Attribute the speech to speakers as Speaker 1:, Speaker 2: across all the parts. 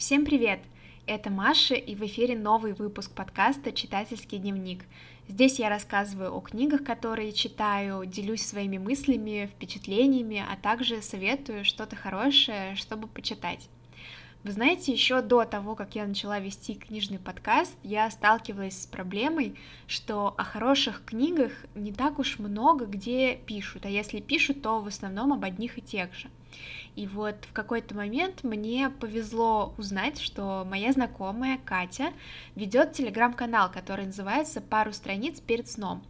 Speaker 1: Всем привет! Это Маша, и в эфире новый выпуск подкаста «Читательский дневник». Здесь я рассказываю о книгах, которые читаю, делюсь своими мыслями, впечатлениями, а также советую что-то хорошее, чтобы почитать. Вы знаете, еще до того, как я начала вести книжный подкаст, я сталкивалась с проблемой, что о хороших книгах не так уж много где пишут, а если пишут, то в основном об одних и тех же. И вот в какой-то момент мне повезло узнать, что моя знакомая Катя ведет телеграм-канал, который называется «Пару страниц перед сном».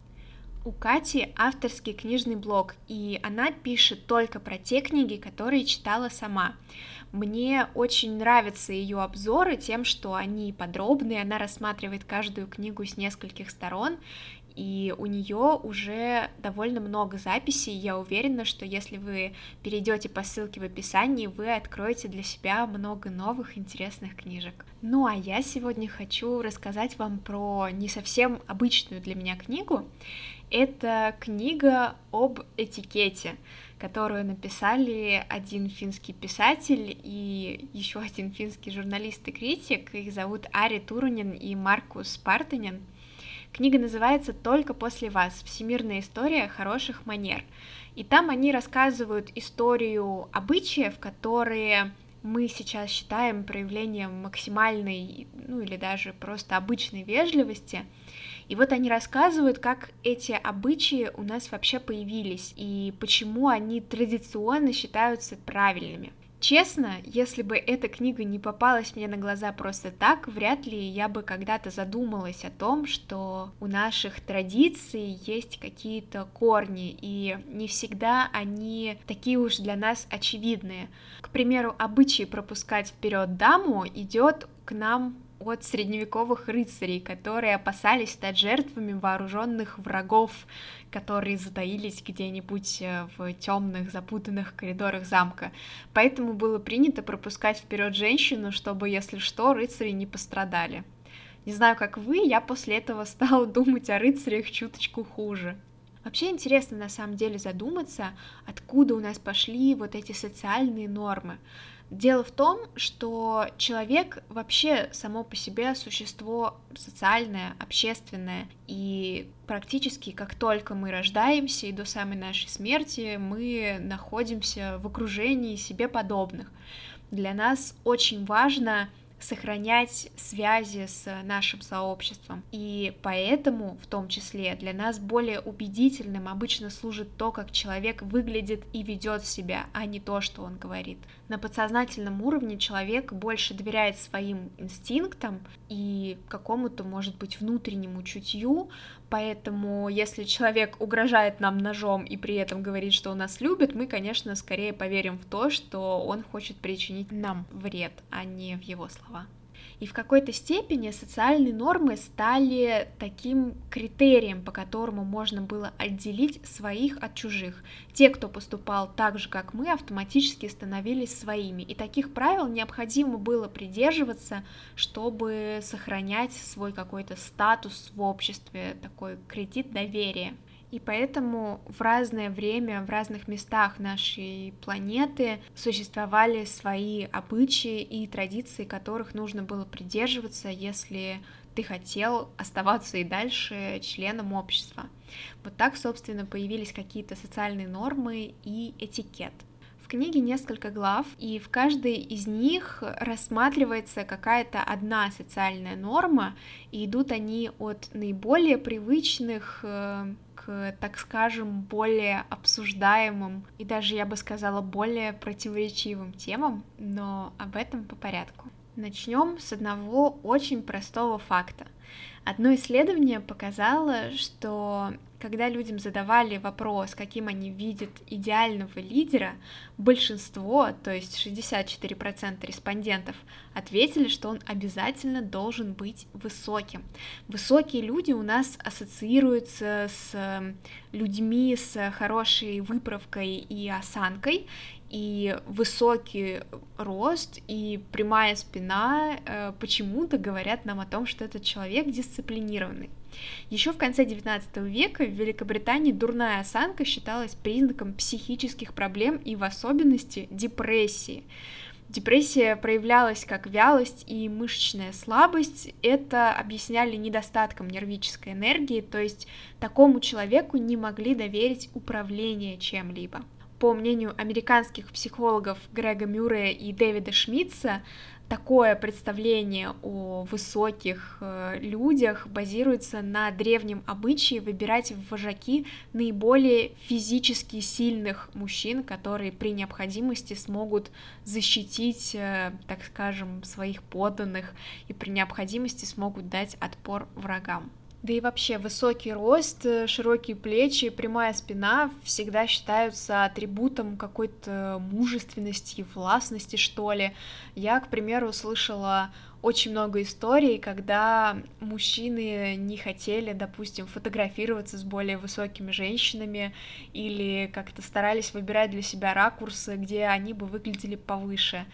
Speaker 1: У Кати авторский книжный блог, и она пишет только про те книги, которые читала сама. Мне очень нравятся ее обзоры тем, что они подробные, она рассматривает каждую книгу с нескольких сторон, и у нее уже довольно много записей. Я уверена, что если вы перейдете по ссылке в описании, вы откроете для себя много новых интересных книжек. Ну а я сегодня хочу рассказать вам про не совсем обычную для меня книгу. Это книга об этикете которую написали один финский писатель и еще один финский журналист и критик. Их зовут Ари Турунин и Маркус Партанин. Книга называется «Только после вас. Всемирная история хороших манер». И там они рассказывают историю обычаев, которые мы сейчас считаем проявлением максимальной, ну или даже просто обычной вежливости – и вот они рассказывают, как эти обычаи у нас вообще появились и почему они традиционно считаются правильными. Честно, если бы эта книга не попалась мне на глаза просто так, вряд ли я бы когда-то задумалась о том, что у наших традиций есть какие-то корни, и не всегда они такие уж для нас очевидные. К примеру, обычай пропускать вперед даму идет к нам от средневековых рыцарей, которые опасались стать жертвами вооруженных врагов, которые затаились где-нибудь э, в темных, запутанных коридорах замка. Поэтому было принято пропускать вперед женщину, чтобы, если что, рыцари не пострадали. Не знаю, как вы, я после этого стала думать о рыцарях чуточку хуже. Вообще интересно на самом деле задуматься, откуда у нас пошли вот эти социальные нормы. Дело в том, что человек вообще само по себе существо социальное, общественное, и практически как только мы рождаемся и до самой нашей смерти мы находимся в окружении себе подобных. Для нас очень важно сохранять связи с нашим сообществом. И поэтому, в том числе, для нас более убедительным обычно служит то, как человек выглядит и ведет себя, а не то, что он говорит. На подсознательном уровне человек больше доверяет своим инстинктам и какому-то, может быть, внутреннему чутью, Поэтому, если человек угрожает нам ножом и при этом говорит, что он нас любит, мы, конечно, скорее поверим в то, что он хочет причинить нам вред, а не в его слова. И в какой-то степени социальные нормы стали таким критерием, по которому можно было отделить своих от чужих. Те, кто поступал так же, как мы, автоматически становились своими. И таких правил необходимо было придерживаться, чтобы сохранять свой какой-то статус в обществе, такой кредит доверия. И поэтому в разное время, в разных местах нашей планеты существовали свои обычаи и традиции, которых нужно было придерживаться, если ты хотел оставаться и дальше членом общества. Вот так, собственно, появились какие-то социальные нормы и этикет книге несколько глав, и в каждой из них рассматривается какая-то одна социальная норма, и идут они от наиболее привычных э, к, так скажем, более обсуждаемым и даже, я бы сказала, более противоречивым темам, но об этом по порядку. Начнем с одного очень простого факта. Одно исследование показало, что когда людям задавали вопрос, каким они видят идеального лидера, большинство, то есть 64% респондентов, ответили, что он обязательно должен быть высоким. Высокие люди у нас ассоциируются с людьми с хорошей выправкой и осанкой, и высокий рост и прямая спина э, почему-то говорят нам о том, что этот человек дисциплинированный. Еще в конце XIX века в Великобритании дурная осанка считалась признаком психических проблем и в особенности депрессии. Депрессия проявлялась как вялость и мышечная слабость. Это объясняли недостатком нервической энергии, то есть такому человеку не могли доверить управление чем-либо. По мнению американских психологов Грега Мюррея и Дэвида Шмидца, такое представление о высоких э, людях базируется на древнем обычае выбирать в вожаки наиболее физически сильных мужчин, которые при необходимости смогут защитить, э, так скажем, своих подданных и при необходимости смогут дать отпор врагам. Да и вообще высокий рост, э, широкие плечи, прямая спина всегда считаются атрибутом какой-то мужественности, властности, что ли. Я, к примеру, слышала очень много историй, когда мужчины не хотели, допустим, фотографироваться с более высокими женщинами или как-то старались выбирать для себя ракурсы, где они бы выглядели повыше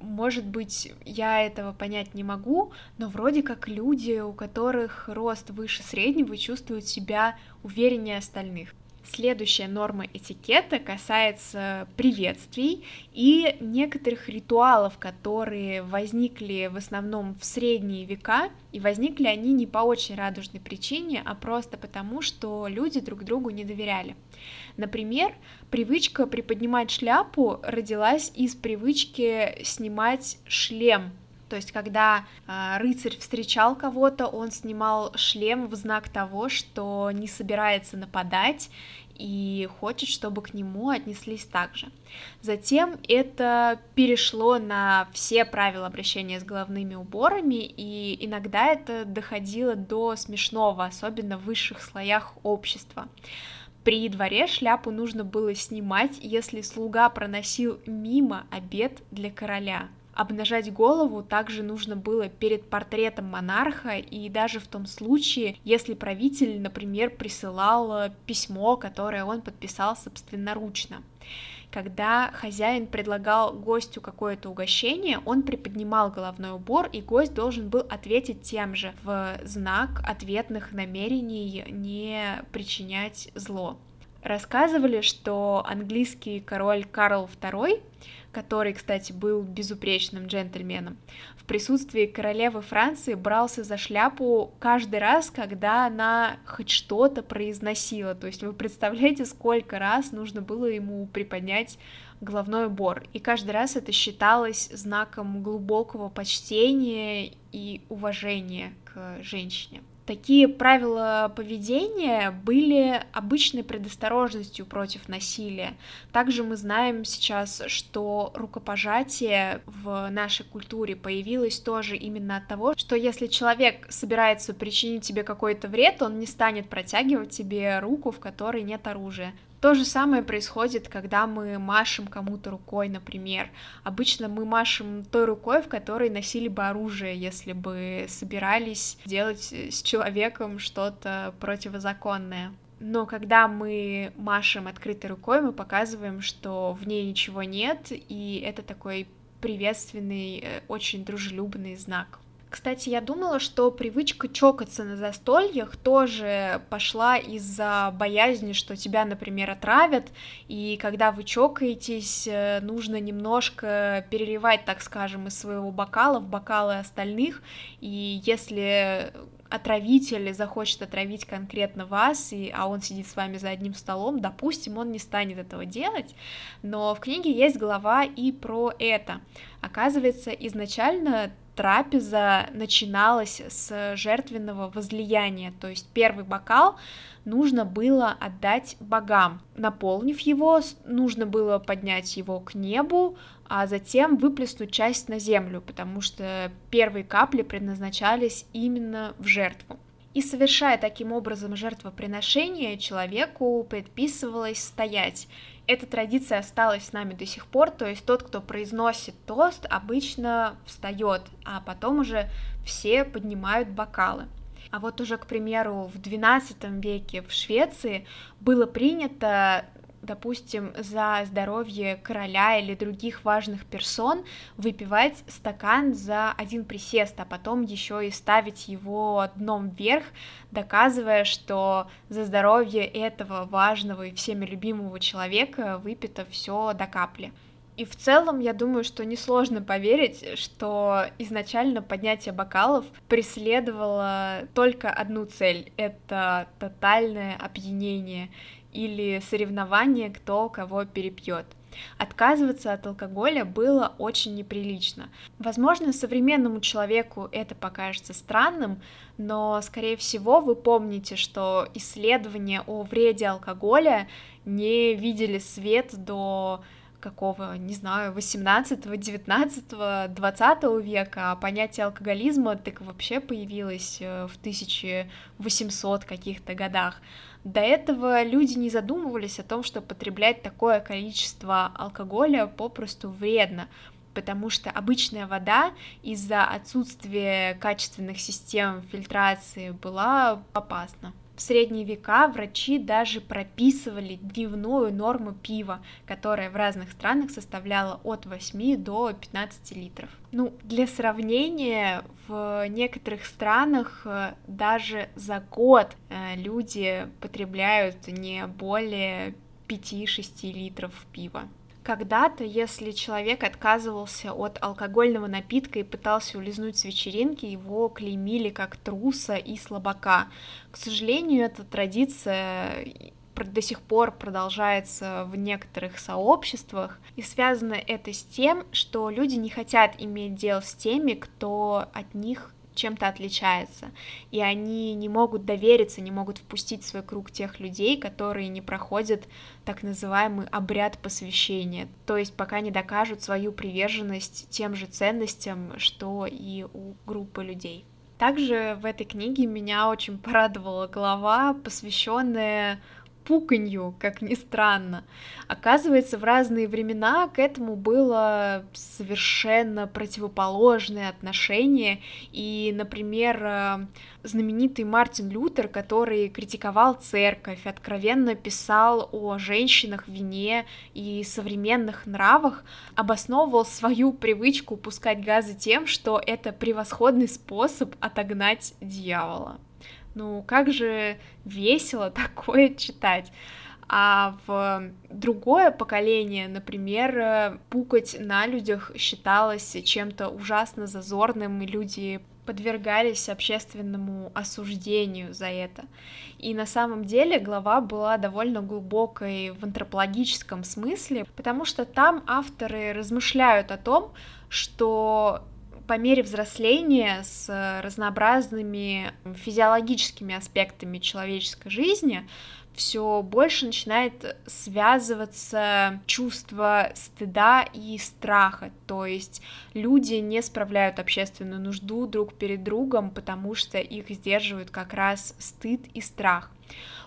Speaker 1: может быть, я этого понять не могу, но вроде как люди, у которых рост выше среднего, чувствуют себя увереннее остальных. Следующая норма этикета касается приветствий и некоторых ритуалов, которые возникли в основном в средние века, и возникли они не по очень радужной причине, а просто потому, что люди друг другу не доверяли. Например, привычка приподнимать шляпу родилась из привычки снимать шлем то есть, когда э, рыцарь встречал кого-то, он снимал шлем в знак того, что не собирается нападать и хочет, чтобы к нему отнеслись так же. Затем это перешло на все правила обращения с головными уборами, и иногда это доходило до смешного, особенно в высших слоях общества. При дворе шляпу нужно было снимать, если слуга проносил мимо обед для короля. Обнажать голову также нужно было перед портретом монарха и даже в том случае, если правитель, например, присылал письмо, которое он подписал собственноручно. Когда хозяин предлагал гостю какое-то угощение, он приподнимал головной убор, и гость должен был ответить тем же в знак ответных намерений не причинять зло. Рассказывали, что английский король Карл II который, кстати, был безупречным джентльменом, в присутствии королевы Франции брался за шляпу каждый раз, когда она хоть что-то произносила. То есть вы представляете, сколько раз нужно было ему приподнять головной убор. И каждый раз это считалось знаком глубокого почтения и уважения к женщине. Такие правила поведения были обычной предосторожностью против насилия. Также мы знаем сейчас, что рукопожатие в нашей культуре появилось тоже именно от того, что если человек собирается причинить тебе какой-то вред, он не станет протягивать тебе руку, в которой нет оружия. То же самое происходит, когда мы машем кому-то рукой, например. Обычно мы машем той рукой, в которой носили бы оружие, если бы собирались делать с человеком что-то противозаконное. Но когда мы машем открытой рукой, мы показываем, что в ней ничего нет, и это такой приветственный, э, очень дружелюбный знак. Кстати, я думала, что привычка чокаться на застольях тоже пошла из-за боязни, что тебя, например, отравят, и когда вы чокаетесь, э, нужно немножко переливать, так скажем, из своего бокала в бокалы остальных, и если отравитель захочет отравить конкретно вас, и, а он сидит с вами за одним столом, допустим, он не станет этого делать, но в книге есть глава и про это. Оказывается, изначально трапеза начиналась с жертвенного возлияния, то есть первый бокал нужно было отдать богам. Наполнив его, нужно было поднять его к небу, а затем выплеснуть часть на землю, потому что первые капли предназначались именно в жертву. И совершая таким образом жертвоприношение, человеку предписывалось стоять эта традиция осталась с нами до сих пор, то есть тот, кто произносит тост, обычно встает, а потом уже все поднимают бокалы. А вот уже, к примеру, в XII веке в Швеции было принято допустим, за здоровье короля или других важных персон выпивать стакан за один присест, а потом еще и ставить его дном вверх, доказывая, что за здоровье этого важного и всеми любимого человека выпито все до капли. И в целом, я думаю, что несложно поверить, что изначально поднятие бокалов преследовало только одну цель — это тотальное опьянение или соревнование, кто кого перепьет. Отказываться от алкоголя было очень неприлично. Возможно, современному человеку это покажется странным, но, скорее всего, вы помните, что исследования о вреде алкоголя не видели свет до какого, не знаю, 18, 19, 20 века, а понятие алкоголизма так вообще появилось э, в 1800 каких-то годах. До этого люди не задумывались о том, что потреблять такое количество алкоголя попросту вредно, потому что обычная вода из-за отсутствия качественных систем фильтрации была опасна. В средние века врачи даже прописывали дневную норму пива, которая в разных странах составляла от 8 до 15 литров. Ну, для сравнения, в некоторых странах э, даже за год э, люди потребляют не более 5-6 литров пива. Когда-то, если человек отказывался от алкогольного напитка и пытался улизнуть с вечеринки, его клеймили как труса и слабака. К сожалению, эта традиция до сих пор продолжается в некоторых сообществах, и связано это с тем, что люди не хотят иметь дело с теми, кто от них чем-то отличается, и они не могут довериться, не могут впустить в свой круг тех людей, которые не проходят так называемый обряд посвящения, то есть пока не докажут свою приверженность тем же ценностям, что и у группы людей. Также в этой книге меня очень порадовала глава, посвященная пуканью, как ни странно. Оказывается, в разные времена к этому было совершенно противоположное отношение. И, например, э, знаменитый Мартин Лютер, который критиковал церковь, откровенно писал о женщинах вине и современных нравах, обосновывал свою привычку пускать газы тем, что это превосходный способ отогнать дьявола. Ну, как же весело такое читать. А в другое поколение, например, пукать на людях считалось чем-то ужасно зазорным, и люди подвергались общественному осуждению за это. И на самом деле глава была довольно глубокой в антропологическом смысле, потому что там авторы размышляют о том, что по мере взросления с разнообразными физиологическими аспектами человеческой жизни все больше начинает связываться чувство стыда и страха. То есть люди не справляют общественную нужду друг перед другом, потому что их сдерживают как раз стыд и страх.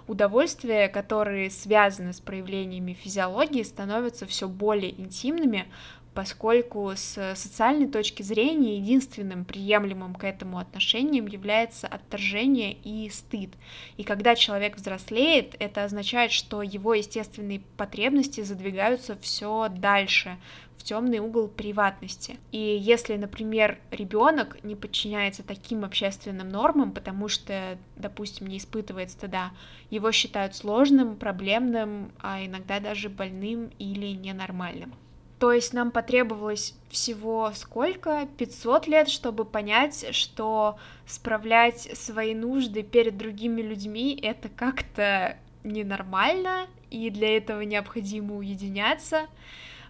Speaker 1: Удовольствия, которые связаны с проявлениями физиологии, становятся все более интимными, поскольку с социальной точки зрения единственным приемлемым к этому отношением является отторжение и стыд. И когда человек взрослеет, это означает, что его естественные потребности задвигаются все дальше, в темный угол приватности. И если, например, ребенок не подчиняется таким общественным нормам, потому что, допустим, не испытывает стыда, его считают сложным, проблемным, а иногда даже больным или ненормальным. То есть нам потребовалось всего сколько? 500 лет, чтобы понять, что справлять свои нужды перед другими людьми — это как-то ненормально, и для этого необходимо уединяться.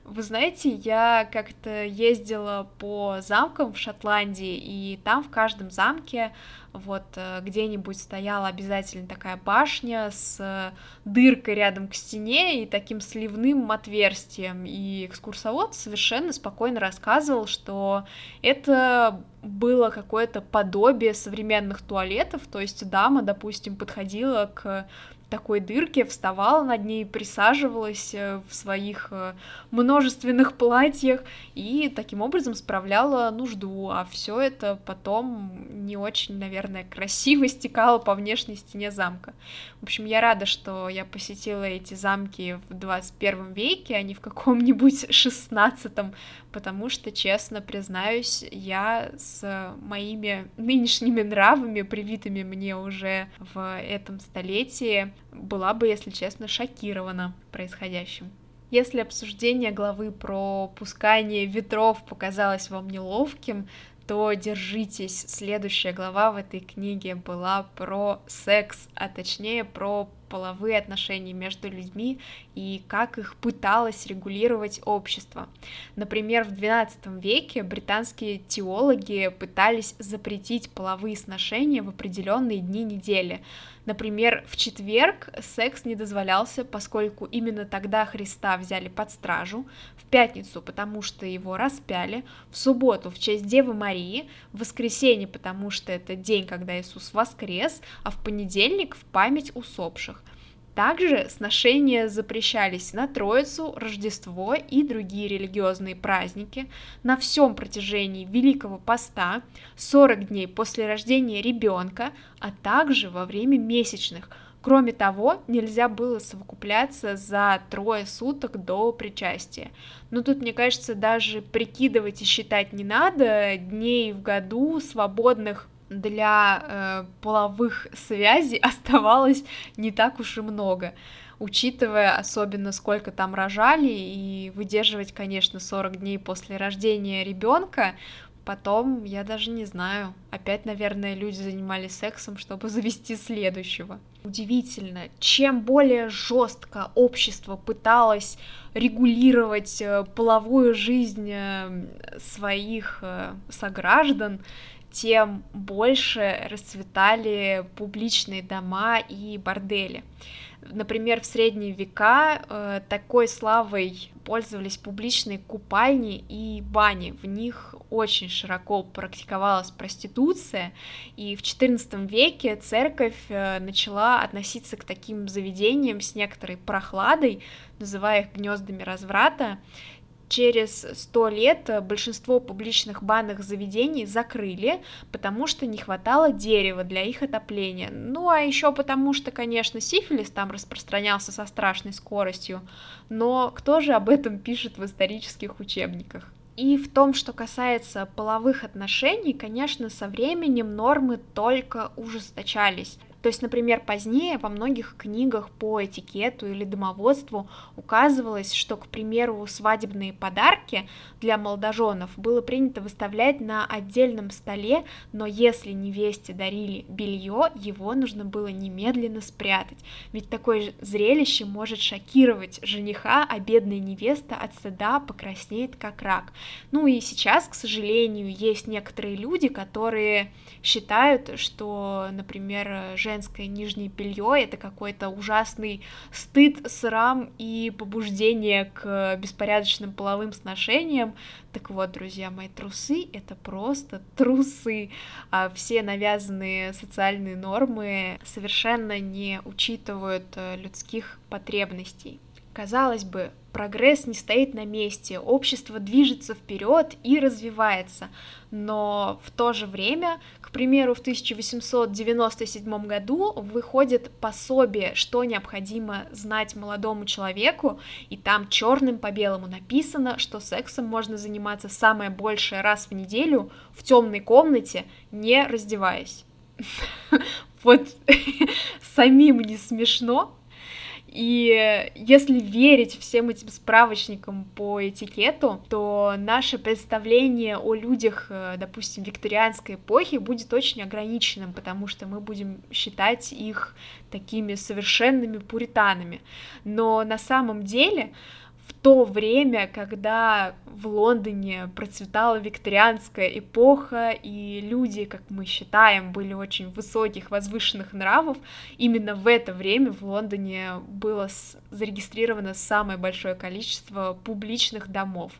Speaker 1: Вы знаете, я как-то ездила по замкам в Шотландии, и там в каждом замке вот э, где-нибудь стояла обязательно такая башня с дыркой рядом к стене и таким сливным отверстием. И экскурсовод совершенно спокойно рассказывал, что это было какое-то подобие современных туалетов, то есть дама, допустим, подходила к такой дырке, вставала над ней, присаживалась э, в своих э, множественных платьях и таким образом справляла нужду, а все это потом не очень, наверное, красиво стекало по внешней стене замка. В общем, я рада, что я посетила эти замки в 21 веке, а не в каком-нибудь 16 потому что, честно признаюсь, я с моими нынешними нравами, привитыми мне уже в этом столетии, была бы, если честно, шокирована происходящим. Если обсуждение главы про пускание ветров показалось вам неловким, то держитесь. Следующая глава в этой книге была про секс, а точнее про половые отношения между людьми и как их пыталось регулировать общество. Например, в XII веке британские теологи пытались запретить половые сношения в определенные дни недели. Например, в четверг секс не дозволялся, поскольку именно тогда Христа взяли под стражу, в пятницу, потому что его распяли, в субботу в честь Девы Марии, в воскресенье, потому что это день, когда Иисус воскрес, а в понедельник в память усопших. Также сношения запрещались на Троицу, Рождество и другие религиозные праздники, на всем протяжении Великого Поста, 40 дней после рождения ребенка, а также во время месячных. Кроме того, нельзя было совокупляться за трое суток до причастия. Но тут, мне кажется, даже прикидывать и считать не надо, дней в году свободных для э, половых связей оставалось не так уж и много, учитывая особенно сколько там рожали и выдерживать, конечно, 40 дней после рождения ребенка. Потом, я даже не знаю, опять, наверное, люди занимались сексом, чтобы завести следующего. Удивительно, чем более жестко общество пыталось регулировать э, половую жизнь э, своих э, сограждан, тем больше расцветали публичные дома и бордели. Например, в средние века э, такой славой пользовались публичные купальни и бани. В них очень широко практиковалась проституция, и в XIV веке церковь э, начала относиться к таким заведениям с некоторой прохладой, называя их гнездами разврата, через сто лет э, большинство публичных банных заведений закрыли, потому что не хватало дерева для их отопления. Ну, а еще потому что, конечно, сифилис там распространялся со страшной скоростью, но кто же об этом пишет в исторических учебниках? И в том, что касается половых отношений, конечно, со временем нормы только ужесточались. То есть, например, позднее во многих книгах по этикету или домоводству указывалось, что, к примеру, свадебные подарки для молодоженов было принято выставлять на отдельном столе, но если невесте дарили белье, его нужно было немедленно спрятать, ведь такое зрелище может шокировать жениха, а бедная невеста от стыда покраснеет как рак. Ну и сейчас, к сожалению, есть некоторые люди, которые считают, что, например, женщина женское нижнее белье это какой-то ужасный стыд, срам и побуждение к беспорядочным половым сношениям. Так вот, друзья мои, трусы — это просто трусы. А все навязанные социальные нормы совершенно не учитывают э, людских потребностей. Казалось бы, прогресс не стоит на месте, общество движется вперед и развивается, но в то же время, примеру, в 1897 году выходит пособие, что необходимо знать молодому человеку, и там черным по белому написано, что сексом можно заниматься самое большее раз в неделю в темной комнате, не раздеваясь. Вот самим не смешно, и если верить всем этим справочникам по этикету, то наше представление о людях, э, допустим, викторианской эпохи будет очень ограниченным, потому что мы будем считать их такими совершенными пуританами. Но на самом деле то время, когда в Лондоне процветала викторианская эпоха, и люди, как мы считаем, были очень высоких, возвышенных нравов, именно в это время в Лондоне было зарегистрировано самое большое количество публичных домов.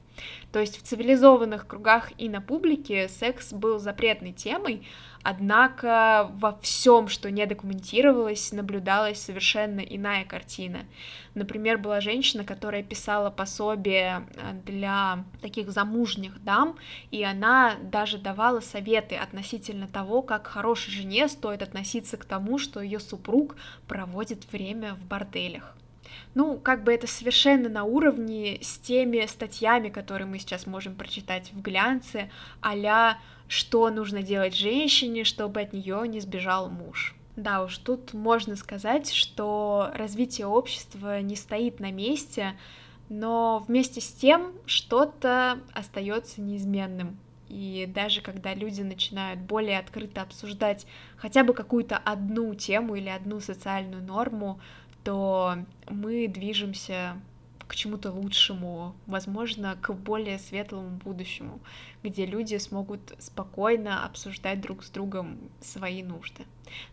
Speaker 1: То есть в цивилизованных кругах и на публике секс был запретной темой, Однако во всем, что не документировалось, наблюдалась совершенно иная картина. Например, была женщина, которая писала пособие э, для таких замужних дам, и она даже давала советы относительно того, как хорошей жене стоит относиться к тому, что ее супруг проводит время в борделях. Ну, как бы это совершенно на уровне с теми статьями, которые мы сейчас можем прочитать в глянце, а что нужно делать женщине, чтобы от нее не сбежал муж. Да уж, тут можно сказать, что развитие общества не стоит на месте, но вместе с тем что-то остается неизменным. И даже когда люди начинают более открыто обсуждать хотя бы какую-то одну тему или одну социальную норму, то мы движемся к чему-то лучшему, возможно, к более светлому будущему, где люди смогут спокойно обсуждать друг с другом свои нужды.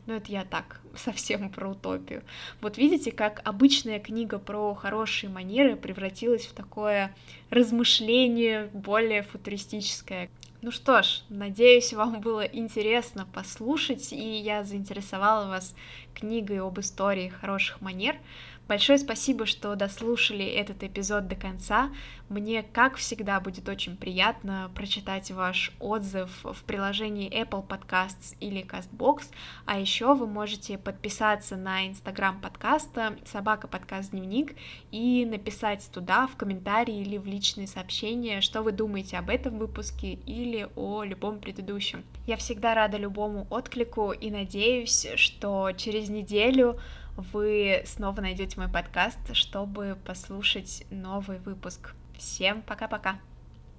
Speaker 1: Но это я так, совсем про утопию. Вот видите, как обычная книга про хорошие манеры превратилась в такое размышление более футуристическое. Ну что ж, надеюсь, вам было интересно послушать, и я заинтересовала вас книгой об истории хороших манер. Большое спасибо, что дослушали этот эпизод до конца. Мне, как всегда, будет очень приятно прочитать ваш отзыв в приложении Apple Podcasts или CastBox, а еще вы можете подписаться на инстаграм подкаста «Собака подкаст дневник» и написать туда в комментарии или в личные сообщения, что вы думаете об этом выпуске или о любом предыдущем. Я всегда рада любому отклику и надеюсь, что через неделю вы снова найдете мой подкаст, чтобы послушать новый выпуск. Всем пока-пока!